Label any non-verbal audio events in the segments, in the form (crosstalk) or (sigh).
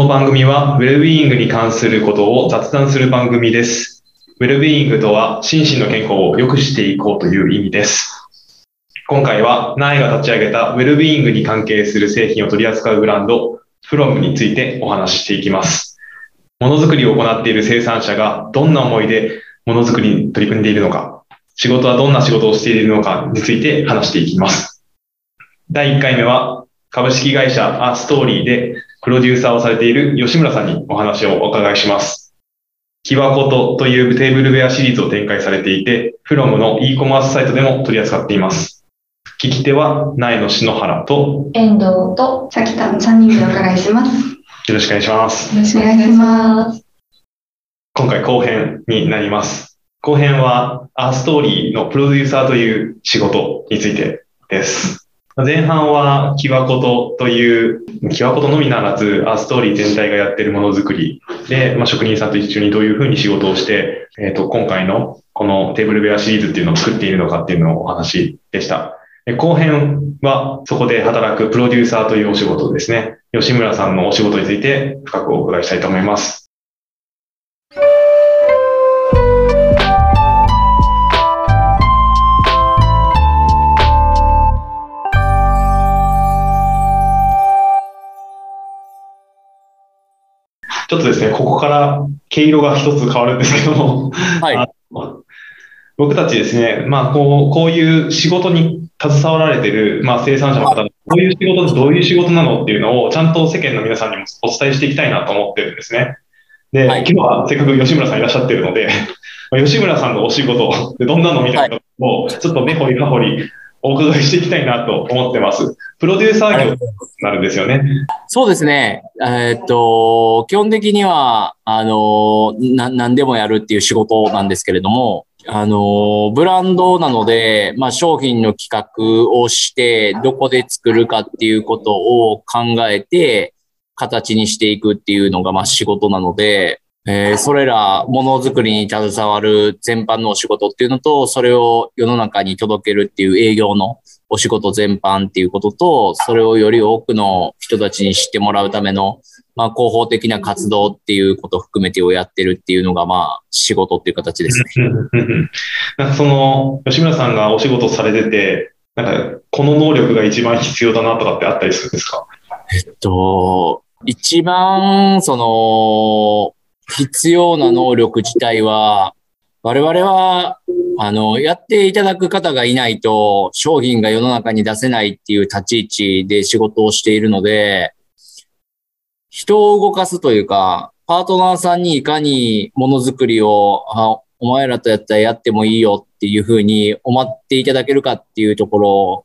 の番組は、ウェルビーイングに関することを雑談する番組です。ウェルビーイングとは、心身の健康を良くしていこうという意味です。今回は、ナイが立ち上げたウェルビーイングに関係する製品を取り扱うブランド、フロムについてお話ししていきます。ものづくりを行っている生産者がどんな思いでものづくりに取り組んでいるのか、仕事はどんな仕事をしているのかについて話していきます。第1回目は、株式会社アストーリーでプロデューサーをされている吉村さんにお話をお伺いします。キワコトというテーブルウェアシリーズを展開されていて、フロムの e コマースサイトでも取り扱っています。聞き手は苗野篠原と遠藤とさきたの3人でお伺いします。よろしくお願いします。よろしくお願いします。今回後編になります。後編はアーストーリーのプロデューサーという仕事についてです。前半はキワコトという、キワコトのみならず、アーストーリー全体がやってるものづくりで、まあ、職人さんと一緒にどういうふうに仕事をして、えっ、と、今回のこのテーブルウェアシリーズっていうのを作っているのかっていうのをお話でした。後編はそこで働くプロデューサーというお仕事ですね。吉村さんのお仕事について深くお伺いしたいと思います。ちょっとですね、ここから毛色が一つ変わるんですけども、はい。僕たちですね、まあ、こう、こういう仕事に携わられている、まあ、生産者の方、こういう仕事ってどういう仕事なのっていうのを、ちゃんと世間の皆さんにもお伝えしていきたいなと思ってるんですね。で、はい。今日はせっかく吉村さんいらっしゃってるので、(laughs) まあ吉村さんのお仕事、でどんなのみたいなのを、ちょっと根掘り葉掘りお伺いしていきたいなと思ってます。プロデューサー業になるんですよね。そうですね。えーっと、基本的には、あの、な、何でもやるっていう仕事なんですけれども、あの、ブランドなので、まあ、商品の企画をして、どこで作るかっていうことを考えて、形にしていくっていうのが、まあ、仕事なので、えーそれら、ものづくりに携わる全般のお仕事っていうのと、それを世の中に届けるっていう営業のお仕事全般っていうことと、それをより多くの人たちに知ってもらうための、まあ、広報的な活動っていうことを含めてをやってるっていうのが、まあ、仕事っていう形ですね。なんかその、吉村さんがお仕事されてて、なんか、この能力が一番必要だなとかってあったりするんですか？えっと、一番、その、必要な能力自体は、我々は、あの、やっていただく方がいないと、商品が世の中に出せないっていう立ち位置で仕事をしているので、人を動かすというか、パートナーさんにいかにものづくりを、あお前らとやったらやってもいいよっていうふうに思っていただけるかっていうところ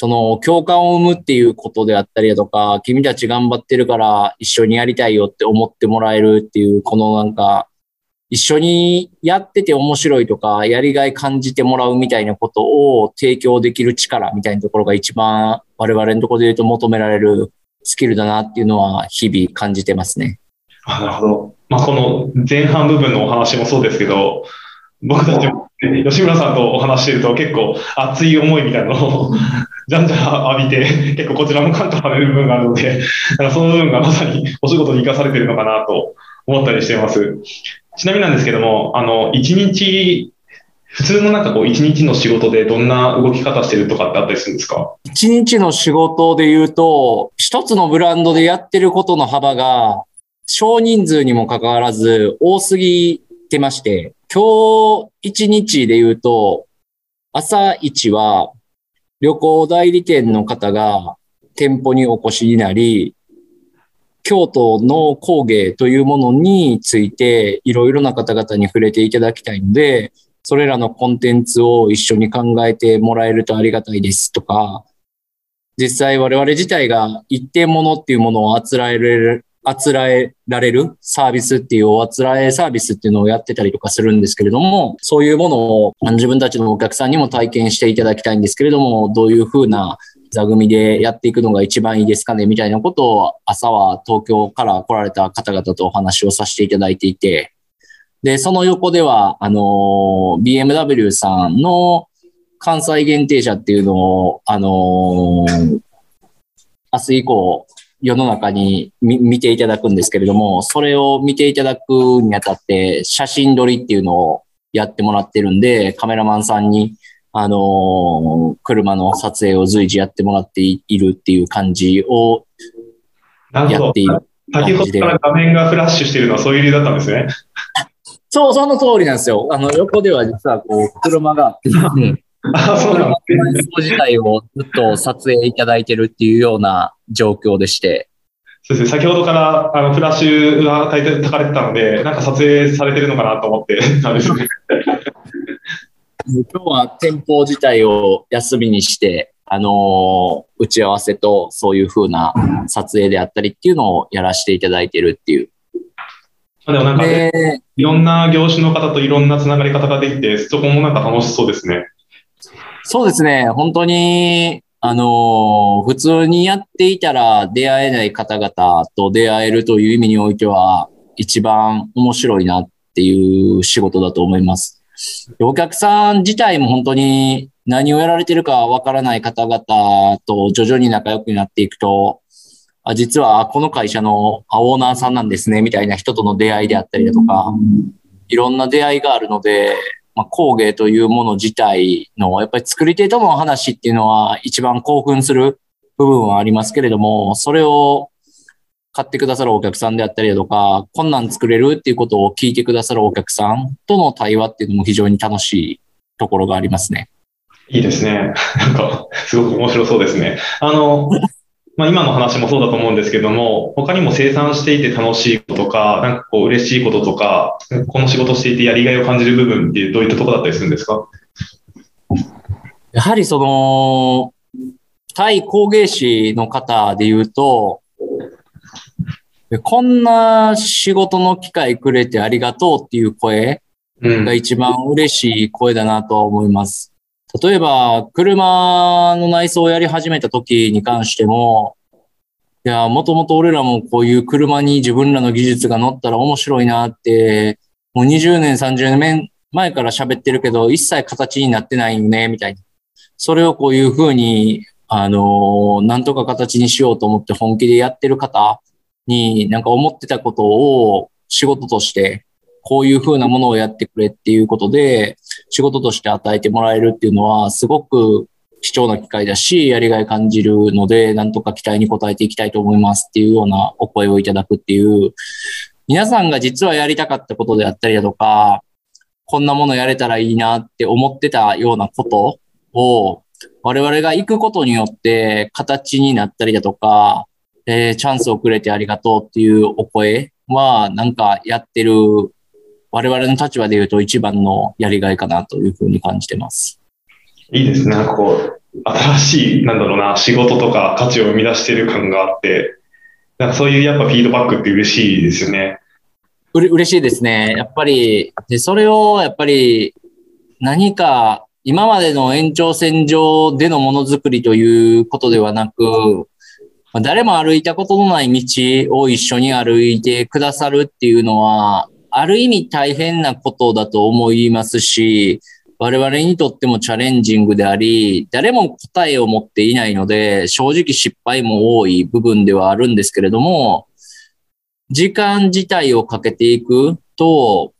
その共感を生むっていうことであったりだとか、君たち頑張ってるから一緒にやりたいよって思ってもらえるっていう、このなんか、一緒にやってて面白いとか、やりがい感じてもらうみたいなことを提供できる力みたいなところが一番我々のところで言うと求められるスキルだなっていうのは日々感じてますね。なるほど。まあ、この前半部分のお話もそうですけど、僕たちも、吉村さんとお話してると結構熱い思いみたいなのを (laughs) じゃんじゃん浴びて、結構こちらも感化される部分があるので、なんかその部分がまさにお仕事に生かされてるのかなと思ったりしています。ちなみになんですけども、あの、一日、普通のなんかこう一日の仕事でどんな動き方してるとかってあったりするんですか？一日の仕事で言うと、一つのブランドでやってることの幅が少人数にもかかわらず多すぎてまして、今日一日で言うと、朝一は旅行代理店の方が店舗にお越しになり、京都の工芸というものについていろいろな方々に触れていただきたいので、それらのコンテンツを一緒に考えてもらえるとありがたいですとか、実際我々自体が一定ものっていうものをあつらえる、あつらえられるサービスっていうおあつらえサービスっていうのをやってたりとかするんですけれども、そういうものを自分たちのお客さんにも体験していただきたいんですけれども、どういうふうな座組でやっていくのが一番いいですかねみたいなことを朝は東京から来られた方々とお話をさせていただいていて、で、その横では、あの、BMW さんの関西限定車っていうのを、あの、明日以降世の中に見見ていただくんですけれども、それを見ていただくにあたって、写真撮りっていうのをやってもらってるんで、カメラマンさんに、あのー車の撮影を随時やってもらっているっていう感じをやって。いる。先ほどから画面がフラッシュしているのはそういう理由だったんですね。(laughs) そう、その通りなんですよ。あの、横では実はこう、車があってですね、(laughs) あ、そうなんですね。自体をずっと撮影いただいてるっていうような状況でして、そうですね。先ほどからあのフラッシュが焚いて焚かれてたので、なんか撮影されてるのかなと思ってたんですね。(laughs) 今日は店舗自体を休みにして、あのー打ち合わせとそういう風な撮影であったりっていうのをやらせていただいてるっていう。でもなんか、ね、で、いろんな業種の方といろんなつながり方ができて、そこもなんか楽しそうですね。そうですね、本当に、あのー普通にやっていたら出会えない方々と出会えるという意味においては、一番面白いなっていう仕事だと思います。でお客さん自体も本当に何をやられてるかわからない方々と徐々に仲良くなっていくと、あ実はこの会社のあオーナーさんなんですね、みたいな人との出会いであったりだとか、いろんな出会いがあるので、まあ、工芸というもの自体の、やっぱり作り手との話っていうのは一番興奮する部分はありますけれども、それを買ってくださるお客さんであったりだとか、こんなん作れるっていうことを聞いてくださるお客さんとの対話っていうのも非常に楽しいところがありますね。いいですね。なんか、すごく面白そうですね。あの、まあ、今の話もそうだと思うんですけども、他にも生産していて楽しいこととか、なんかこう嬉しいこととか、この仕事していてやりがいを感じる部分ってどういったところだったりするんですか？やはりその、対工芸士の方で言うと、こんな仕事の機会くれてありがとうっていう声うんが。一番嬉しい声だなとは思います。例えば、車の内装をやり始めた時に関しても、いや、もともと俺らもこういう車に自分らの技術が乗ったら面白いなって、もう20年、30年前から喋ってるけど、一切形になってないよね、みたいな。それをこういうふうに、あのなんとか形にしようと思って本気でやってる方に、なんか思ってたことを仕事としてこういう風なものをやってくれっていうことで、仕事として与えてもらえるっていうのは、すごく貴重な機会だし、やりがい感じるので、なんとか期待に応えていきたいと思いますっていうようなお声をいただくっていう、皆さんが実はやりたかったことであったりだとか、こんなものやれたらいいなって思ってたようなことを、我々が行くことによって形になったりだとか、えーチャンスをくれてありがとうっていうお声は、なんかやってる我々の立場で言うと一番のやりがいかなというふうに感じてます。いいですね。なんかこう、新しい、なんだろうな、仕事とか価値を生み出してる感があって、なんかそういうやっぱフィードバックって嬉しいですよね。うれ嬉しいですね。やっぱり、で、それをやっぱり何か今までの延長線上でのものづくりということではなく、まあ誰も歩いたことのない道を一緒に歩いてくださるっていうのは、ある意味大変なことだと思いますし、我々にとってもチャレンジングであり、誰も答えを持っていないので、正直失敗も多い部分ではあるんですけれども、時間自体をかけていくと、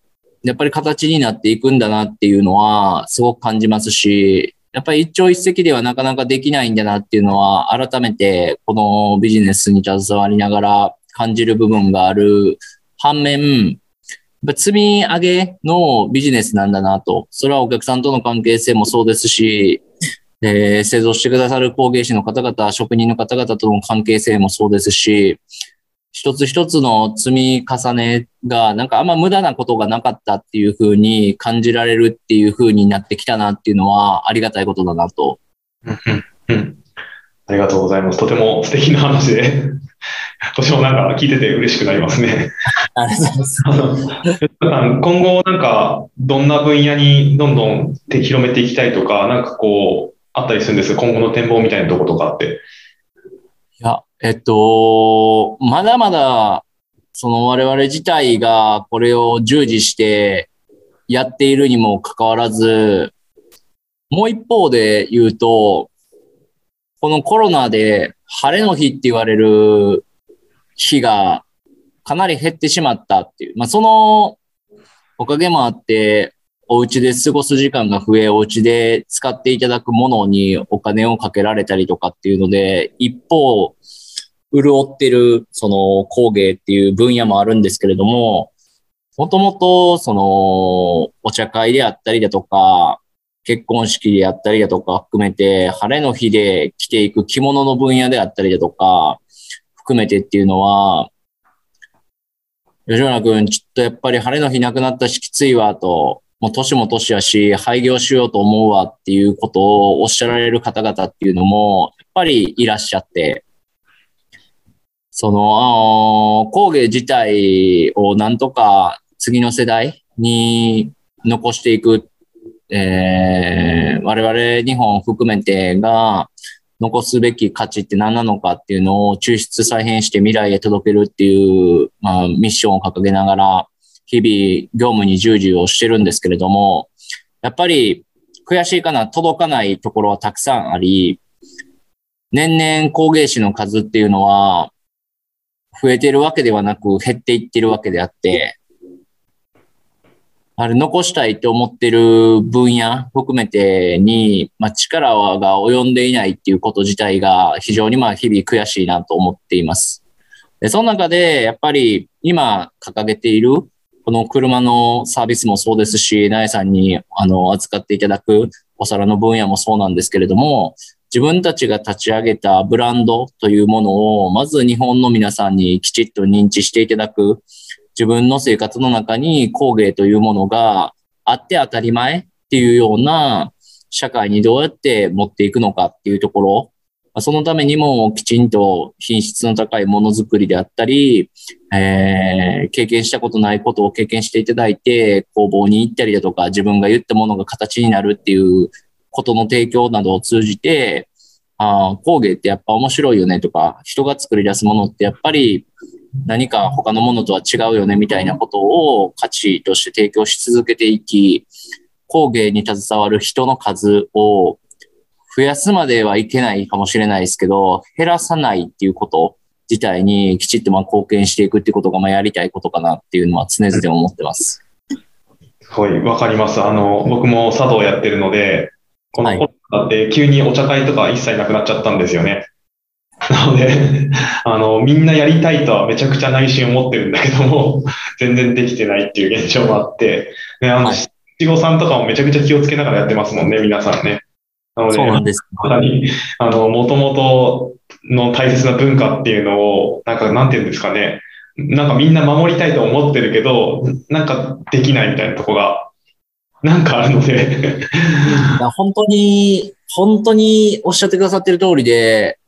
やっぱり形になっていくんだなっていうのはすごく感じますし、やっぱり一朝一夕ではなかなかできないんだなっていうのは改めてこのビジネスに携わりながら感じる部分がある反面、積み上げのビジネスなんだなと。それはお客さんとの関係性もそうですし、えー製造してくださる工芸士の方々、職人の方々との関係性もそうですし、一つ一つの積み重ねが、なんかあんま無駄なことがなかったっていうふうに感じられるっていうふうになってきたなっていうのはありがたいことだなと。ありがとうございます。とても素敵な話で、私もなんか聞いてて嬉しくなりますね。ありがとうございます。あの今後なんかどんな分野にどんどんて広めていきたいとか、なんかこう、あったりするんです今後の展望みたいなとことかって。いや、えっと、まだまだ、その我々自体がこれを従事してやっているにもかかわらず、もう一方で言うと、このコロナで晴れの日って言われる日がかなり減ってしまったっていう。まあ、そのおかげもあって、お家で過ごす時間が増え、お家で使っていただくものにお金をかけられたりとかっていうので、一方、潤ってる、その工芸っていう分野もあるんですけれども、もともと、その、お茶会であったりだとか、結婚式であったりだとか含めて、晴れの日で着ていく着物の分野であったりだとか、含めてっていうのは、吉村君、ちょっとやっぱり晴れの日なくなったしきついわと、もう年も年やし、廃業しようと思うわっていうことをおっしゃられる方々っていうのも、やっぱりいらっしゃって、その、あの工芸自体をなんとか次の世代に残していく、えー、我々日本含めてが残すべき価値って何なのかっていうのを抽出再編して未来へ届けるっていう、まあ、ミッションを掲げながら、日々業務に従事をしてるんですけれども、やっぱり悔しいかな、届かないところはたくさんあり、年々工芸士の数っていうのは増えてるわけではなく減っていってるわけであって、あれ残したいと思ってる分野含めてに、まあ、力が及んでいないっていうこと自体が非常にまあ日々悔しいなと思っています。で、その中でやっぱり今掲げているこの車のサービスもそうですし、ナエさんにあの扱っていただくお皿の分野もそうなんですけれども、自分たちが立ち上げたブランドというものを、まず日本の皆さんにきちっと認知していただく、自分の生活の中に工芸というものがあって当たり前っていうような社会にどうやって持っていくのかっていうところ、そのためにもきちんと品質の高いものづくりであったり、えー、経験したことないことを経験していただいて、工房に行ったりだとか、自分が言ったものが形になるっていうことの提供などを通じて、あ工芸ってやっぱ面白いよねとか、人が作り出すものってやっぱり何か他のものとは違うよねみたいなことを価値として提供し続けていき、工芸に携わる人の数を増やすまではいけないかもしれないですけど、減らさないっていうこと自体にきちっとまあ貢献していくっていうことがまあやりたいことかなっていうのは常々思ってます。はい、わかります。あの、僕も茶道やってるので、このコロナって急にお茶会とか一切なくなっちゃったんですよね。なので、あの、みんなやりたいとはめちゃくちゃ内心思ってるんだけども、(laughs) 全然できてないっていう現状もあって、ね、あの、はい七五三とかもめちゃくちゃ気をつけながらやってますもんね、皆さんね。なので、そうなんです。まさに、あの、もともとの大切な文化っていうのを、なんか、なんていうんですかね。なんかみんな守りたいと思ってるけど、なんかできないみたいなとこが、なんかあるので、本当に、本当におっしゃってくださってる通りで、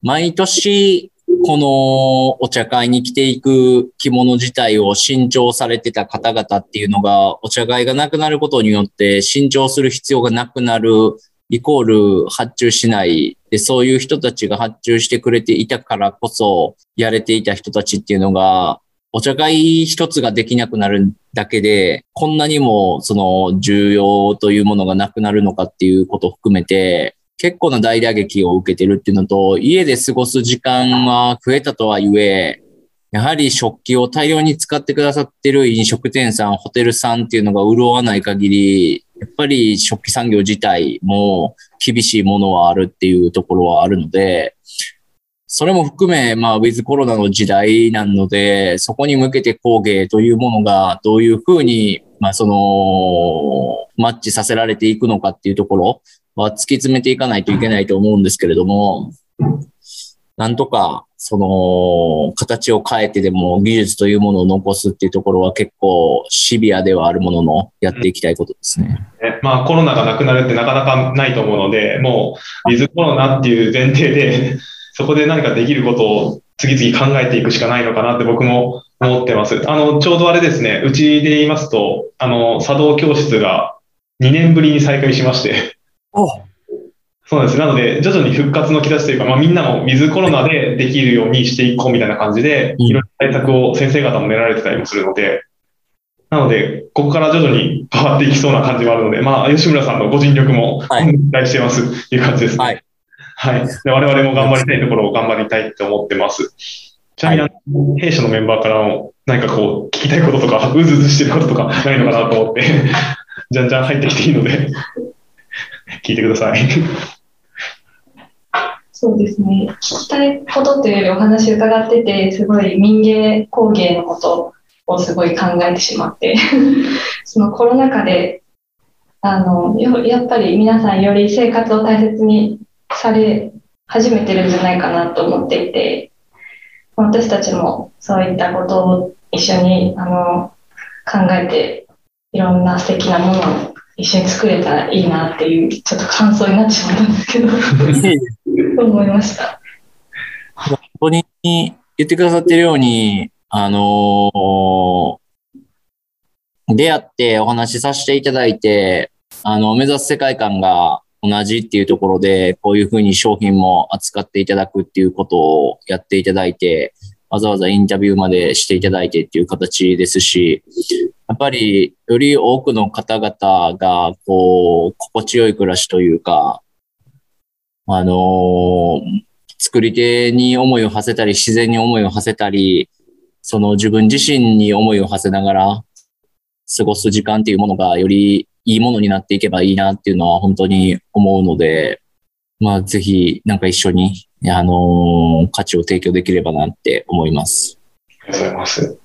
毎年、このお茶会に着ていく着物自体を新調されてた方々っていうのが、お茶会がなくなることによって新調する必要がなくなる、イコール発注しない。で、そういう人たちが発注してくれていたからこそ、やれていた人たちっていうのが、お茶会一つができなくなるだけで、こんなにもその重要というものがなくなるのかっていうことを含めて、結構な大打撃を受けてるっていうのと、家で過ごす時間は増えたとはいえ、やはり食器を大量に使ってくださってる飲食店さん、ホテルさんっていうのが潤わない限り、やっぱり食器産業自体も厳しいものはあるっていうところはあるので、それも含め、まあ、ウィズコロナの時代なので、そこに向けて工芸というものがどういうふうに、まあ、その、マッチさせられていくのかっていうところは突き詰めていかないといけないと思うんですけれども、なんとか、その、形を変えてでも技術というものを残すっていうところは結構シビアではあるものの、やっていきたいことですね。まあコロナがなくなるってなかなかないと思うので、もう、ウィズコロナっていう前提で、(laughs) そこで何かできることを次々考えていくしかないのかなって僕も思ってます。あの、ちょうどあれですね、うちで言いますと、あの、茶道教室が2年ぶりに再開しまして、そうなんです。なので、徐々に復活の兆しというか、まあ、みんなもウィズコロナでできるようにしていこうみたいな感じで、うんいろいろ対策を先生方も練られてたりもするので、なので、ここから徐々に変わっていきそうな感じもあるので、まあ、吉村さんのご尽力もはい期待してますっていう感じですね。はい。はい。で我々も頑張りたいところを頑張りたいって思ってます。ちなみに、あの弊社のメンバーからも何かこう、聞きたいこととか、うずうずしてることとかないのかなと思って、じゃんじゃん入ってきていいので、聞いてください。そうですね。聞きたいことというよりお話伺ってて、すごい民芸工芸のことをすごい考えてしまって、(laughs) そのコロナ禍で、あの、やっぱり皆さんより生活を大切にされ始めてるんじゃないかなと思っていて、私たちもそういったことを一緒にあの考えて、いろんな素敵なものを一緒に作れたらいいなっていう、ちょっと感想になってしまったんですけど、と (laughs) 思いました。本当に言ってくださってるように、あのー出会ってお話しさせていただいて、あの、目指す世界観が同じっていうところで、こういうふうに商品も扱っていただくっていうことをやっていただいて、わざわざインタビューまでしていただいてっていう形ですし、やっぱりより多くの方々が、こう、心地よい暮らしというか、あのー作り手に思いを馳せたり、自然に思いを馳せたり、その自分自身に思いを馳せながら過ごす時間っていうものがよりいいものになっていけばいいなっていうのは本当に思うので、まあぜひなんか一緒に、あのー価値を提供できればなって思います。ありがとうございます。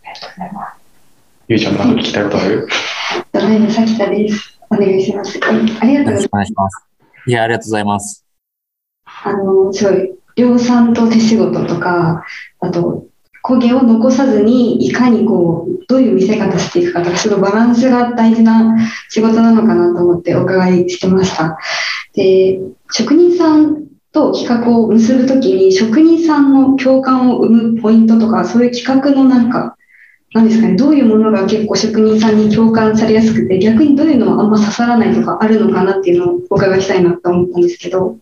ゆいちゃん、何か聞きたいことある？ドライブさきたです。お願いします。ありがとうございますよろしく。お願いします。いや、ありがとうございます。あの、すごい、量産と手仕事とか、あと、焦げを残さずに、いかにこう、どういう見せ方していくかとか、そのバランスが大事な仕事なのかなと思ってお伺いしてました。で、職人さんと企画を結ぶときに、職人さんの共感を生むポイントとか、そういう企画のなんか、なんですかね、どういうものが結構職人さんに共感されやすくて、逆にどういうのはあんま刺さらないとかあるのかなっていうのをお伺いしたいなと思ったんですけど。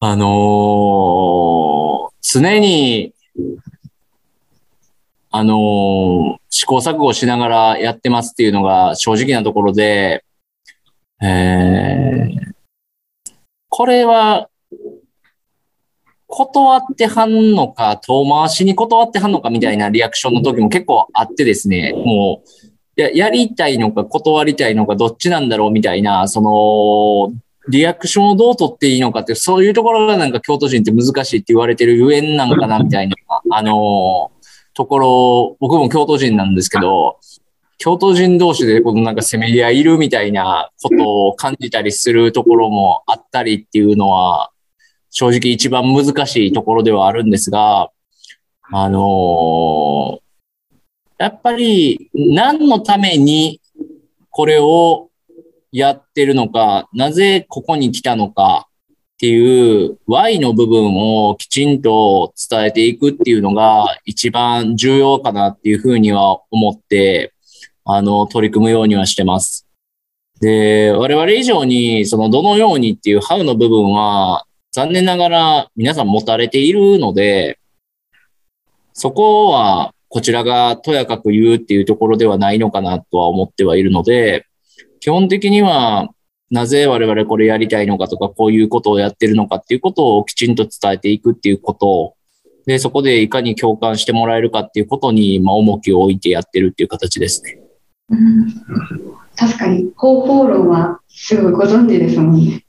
あのー常に、あのー試行錯誤しながらやってますっていうのが正直なところで、えーこれは、断ってはんのか、遠回しに断ってはんのかみたいなリアクションの時も結構あってですね、もう、ややりたいのか断りたいのかどっちなんだろうみたいな、その、リアクションをどう取っていいのかって、そういうところがなんか京都人って難しいって言われてるゆえんなんかなみたいな、あのところ、僕も京都人なんですけど、京都人同士でこのなんかせめぎ合いいるみたいなことを感じたりするところもあったりっていうのは、正直一番難しいところではあるんですが、あのやっぱり何のためにこれをやってるのか、なぜここに来たのかっていう Y の部分をきちんと伝えていくっていうのが一番重要かなっていうふうには思って、あの、取り組むようにはしてます。で、我々以上に、その、どのようにっていう How の部分は、残念ながら皆さん持たれているので、そこはこちらがとやかく言うっていうところではないのかなとは思ってはいるので、基本的にはなぜ我々これやりたいのかとか、こういうことをやってるのかっていうことをきちんと伝えていくっていうことで、そこでいかに共感してもらえるかっていうことに、まあ、重きを置いてやってるっていう形ですね。うん確かに方法論はすごいご存知ですもんね。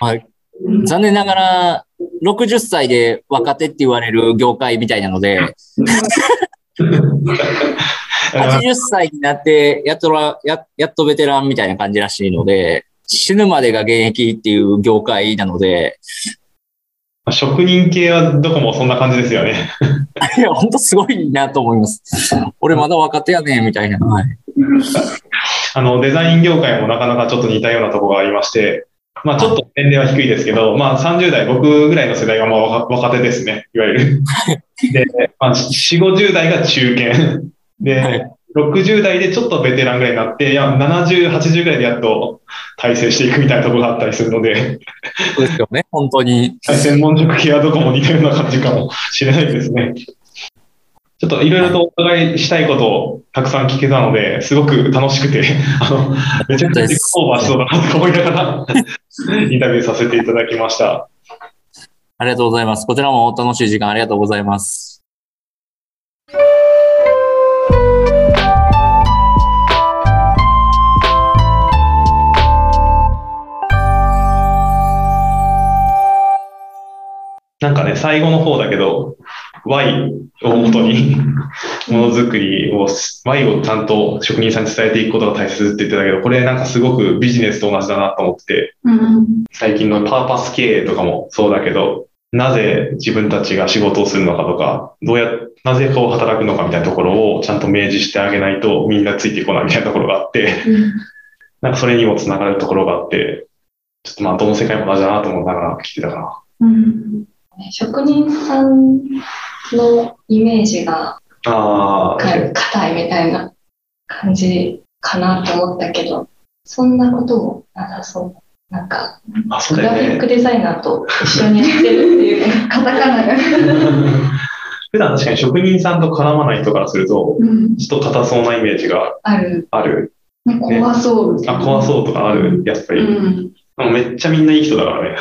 はい。うん残念ながら、60歳で若手って言われる業界みたいなので、(laughs) 80歳になって、やっとら、や、やっとベテランみたいな感じらしいので、死ぬまでが現役っていう業界なので、職人系はどこもそんな感じですよね。(laughs) いや、本当すごいなと思います。俺まだ若手やねみたいな。はい。あの、デザイン業界もなかなかちょっと似たようなところがありまして、まあちょっと年齢は低いですけど、まあ30代、僕ぐらいの世代がまあ若若手ですね、いわゆる。(laughs) で、まあ4、50代が中堅。で、はい60代でちょっとベテランぐらいになって、いや、70、80ぐらいでやっと体制していくみたいなところがあったりするので、そうですよね。本当に。専門職系はどこも似たような感じかもしれないですね。ちょっといろいろとお伺いしたいことをたくさん聞けたので、すごく楽しくて、(laughs) あの、めちゃくちゃオーバーしそうだなと思いながら、インタビューさせていただきました。ありがとうございます。こちらも楽しい時間ありがとうございます。なんかね、最後の方だけど、Y を元に、(laughs) ものづくりを、Y をちゃんと職人さんに伝えていくことが大切って言ってたけど、これなんかすごくビジネスと同じだなと思ってて、うん。最近のパーパス経営とかもそうだけど、なぜ自分たちが仕事をするのかとか、どうや、なぜこう働くのかみたいなところをちゃんと明示してあげないとみんなついていこないみたいなところがあって、なんかそれにもつながるところがあって、ちょっとまあどの世界も同じだなと思いながら聞いてたかな。うん。職人さんのイメージが硬いみたいな感じかなと思ったけど、そんなこともなさそう。なんか、あ、そうグラフィック。デザイナーと一緒にやってるっていう (laughs) カタカナが。(laughs) 普段確かに職人さんと絡まない人からすると、うん。ちょっと硬そうなイメージがある。ある。怖そうみたいあ、な。怖そうとかある、やっぱり。うん。めっちゃみんないい人だからね。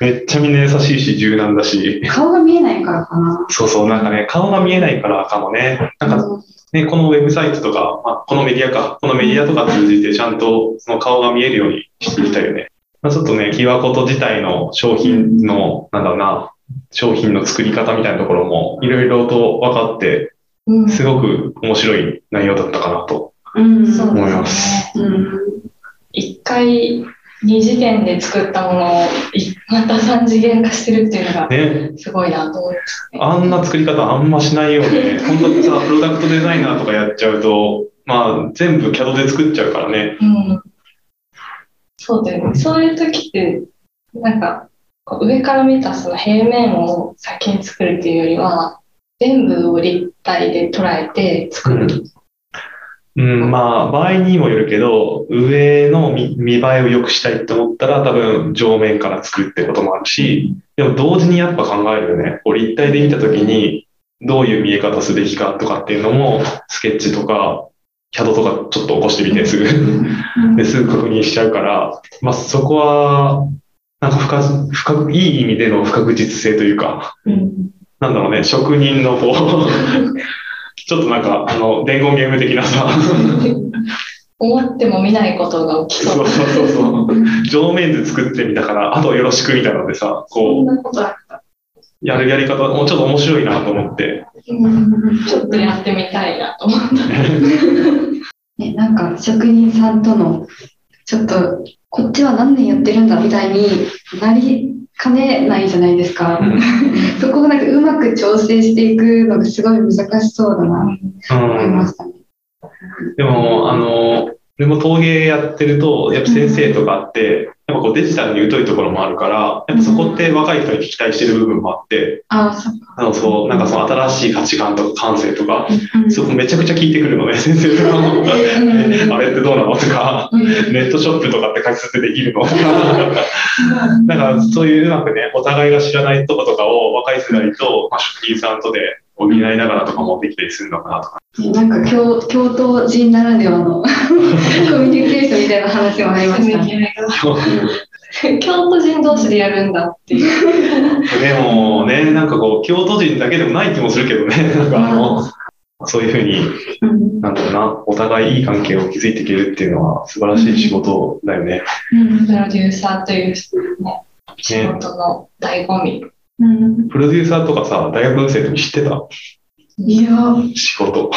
めっちゃみんな優しいし、柔軟だし。顔が見えないからかな。そうそう、なんかね、顔が見えないからかもね。なんかね、このウェブサイトとか、まあ、このメディアか、このメディアとか通じてちゃんとその顔が見えるようにしていきたいよね。まあ、ちょっとね、キワコト自体の商品の、なんだろうな、商品の作り方みたいなところもいろいろと分かって、うん、すごく面白い内容だったかなと思いまですね。うん。一回二次元で作ったものをいまた三次元化してるっていうのがね。すごいなと思いましたね。あんな作り方あんましないよね。本当にさ、プロダクトデザイナーとかやっちゃうと、まあ、全部 CAD で作っちゃうからね。うん。そうだよね。そういう時って、なんか、上から見たその平面を先に作るっていうよりは、全部を立体で捉えて作る。うん、まあ、場合にもよるけど、上の見見栄えを良くしたいって思ったら、多分上面から作るってこともあるし、でも同時にやっぱ考えるよね。こう立体で見たときに、どういう見え方すべきかとかっていうのも、スケッチとか、CAD とかちょっと起こしてみて、すぐ。ですぐ確認しちゃうから、まあそこは、なんか不確不確いい意味での不確実性というか、うん。なんだろうね、職人のこう、ちょっとなんか、あの、伝言ゲーム的なさ、(laughs) 思っても見ないことが起きそ。そううそうそうそう、上面図作ってみたから、あとよろしくみたいなのでさ、こなことあった。う、やるやり方、もうちょっと面白いなと思って、うんちょっとやってみたいなと思った。(laughs) ね、なんか職人さんとのちょっとこっちは何年やってるんだみたいになりかねないじゃないですか。そこをなんかうまく調整していくのがすごい難しそうだなと思いましたね。でも、あの、でも陶芸やってると、やっぱ先生とかあって、やっぱこうデジタルに疎いところもあるから、やっぱそこって若い人に期待してる部分もあって、あのそう、なんかその新しい価値観とか感性とか、うん。そこめちゃくちゃ聞いてくるのね、(laughs) 先生とか。あれってどうなのとか、ネットショップとかって解説できるの？とか、(laughs) なんかそういううまくね、お互いが知らないとことかを若い世代と、まあ、職人さんとで補いながらとかもできたりするのかなとか。なんか京京都人ならではの (laughs) コミュニケーションみたいな話もありましたね。京都人同士でやるんだっていう。でもね、なんかこう、京都人だけでもない気もするけどね、なんかあの、そういうふうに、うんなんだろうな、お互いいい関係を築いていけるっていうのは素晴らしい仕事だよね。プロデューサーという、ね、仕事の醍醐味。うんプロデューサーとかさ、大学生の時知ってた？いやー仕事。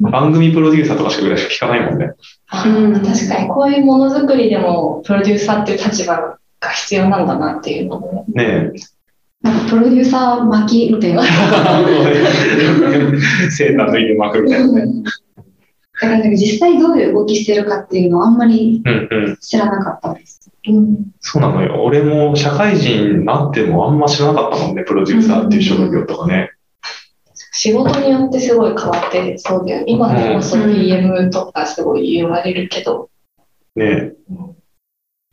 番組プロデューサーとかしかぐらいしか聞かないもんね。あー確かにこういうものづくりでもプロデューサーっていう立場が必要なんだなっていうのもね。ねなんかプロデューサー巻きみたいな。だえ。セーター脱いで巻くみたいなね。から実際どういう動きしてるかっていうのをあんまりうんうん。知らなかったです。うんそうなのよ。俺も社会人になってもあんま知らなかったもんね、プロデューサーっていう職業とかね。仕事によってすごい変わってそうだよ。今でこそうん PM とかすごい言われるけど。ねうん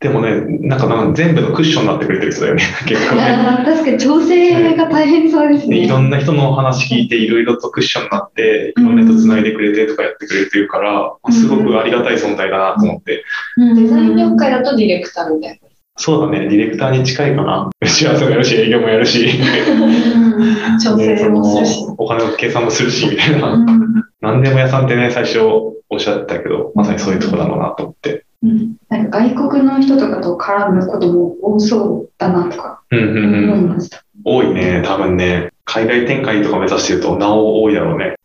でもね、なんかなんか全部のクッションになってくれてる人だよね、(laughs) 結構ね。確かに調整が大変そうですね。でいろんな人の話聞いて、いろいろとクッションになって、いろんな人繋いでくれてとかやってくれてるから、うんすごくありがたい存在だなと思って。うんデザイン業界だとディレクターみたいそうだね、ディレクターに近いかな。打ち合わせもやるし、営業もやるし、(laughs) 調ね整もするし。お金の計算もするし、みたいな。うん何でも屋さんってね、最初おっしゃってたけど、まさにそういうとこだろうなと思って。うんなんか外国の人とかと絡むことも多そうだなとかうんうんうん。思いました。多いね、多分ね。海外展開とか目指してると、なお多いだろうね。